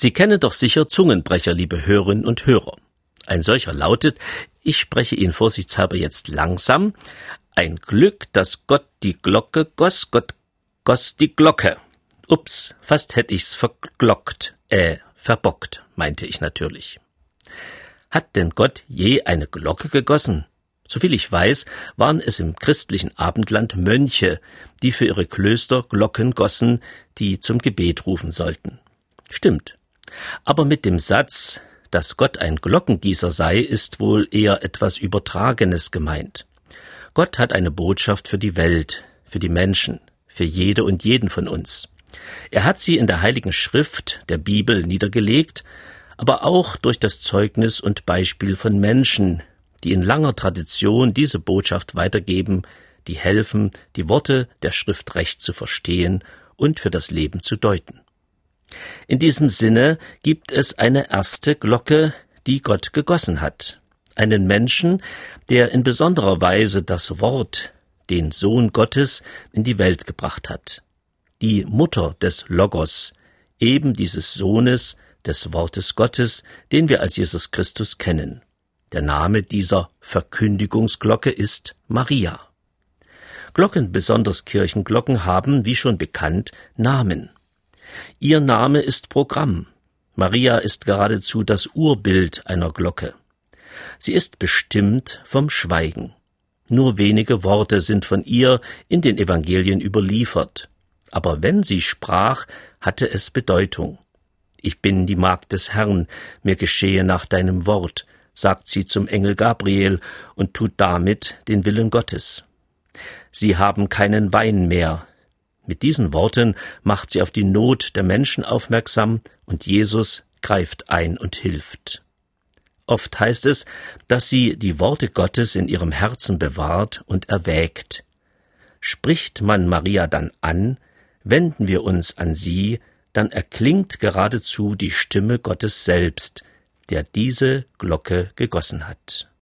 Sie kennen doch sicher Zungenbrecher, liebe Hörerinnen und Hörer. Ein solcher lautet, ich spreche ihn vorsichtshalber jetzt langsam, ein Glück, dass Gott die Glocke goss, Gott goss die Glocke. Ups, fast hätt ich's verglockt, äh, verbockt, meinte ich natürlich. Hat denn Gott je eine Glocke gegossen? Soviel ich weiß, waren es im christlichen Abendland Mönche, die für ihre Klöster Glocken gossen, die zum Gebet rufen sollten. Stimmt. Aber mit dem Satz, dass Gott ein Glockengießer sei, ist wohl eher etwas Übertragenes gemeint. Gott hat eine Botschaft für die Welt, für die Menschen, für jede und jeden von uns. Er hat sie in der Heiligen Schrift, der Bibel, niedergelegt, aber auch durch das Zeugnis und Beispiel von Menschen, die in langer Tradition diese Botschaft weitergeben, die helfen, die Worte der Schrift recht zu verstehen und für das Leben zu deuten. In diesem Sinne gibt es eine erste Glocke, die Gott gegossen hat. Einen Menschen, der in besonderer Weise das Wort, den Sohn Gottes, in die Welt gebracht hat. Die Mutter des Logos, eben dieses Sohnes, des Wortes Gottes, den wir als Jesus Christus kennen. Der Name dieser Verkündigungsglocke ist Maria. Glocken, besonders Kirchenglocken, haben, wie schon bekannt, Namen. Ihr Name ist Programm. Maria ist geradezu das Urbild einer Glocke. Sie ist bestimmt vom Schweigen. Nur wenige Worte sind von ihr in den Evangelien überliefert. Aber wenn sie sprach, hatte es Bedeutung. Ich bin die Magd des Herrn, mir geschehe nach deinem Wort, sagt sie zum Engel Gabriel und tut damit den Willen Gottes. Sie haben keinen Wein mehr, mit diesen Worten macht sie auf die Not der Menschen aufmerksam und Jesus greift ein und hilft. Oft heißt es, dass sie die Worte Gottes in ihrem Herzen bewahrt und erwägt. Spricht man Maria dann an, wenden wir uns an sie, dann erklingt geradezu die Stimme Gottes selbst, der diese Glocke gegossen hat.